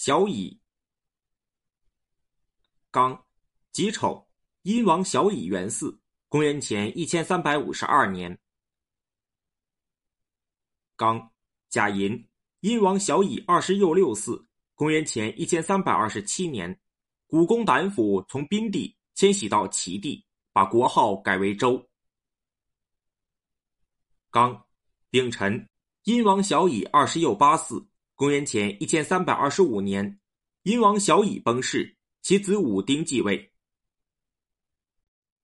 小乙。刚，己丑，殷王小乙元嗣，公元前一千三百五十二年。刚，甲寅，殷王小乙二十又六嗣，公元前一千三百二十七年，古公胆府从宾地迁徙到齐地，把国号改为周。刚，丙辰，殷王小乙二十又八嗣，公元前一千三百二十五年，殷王小乙崩逝，其子武丁继位。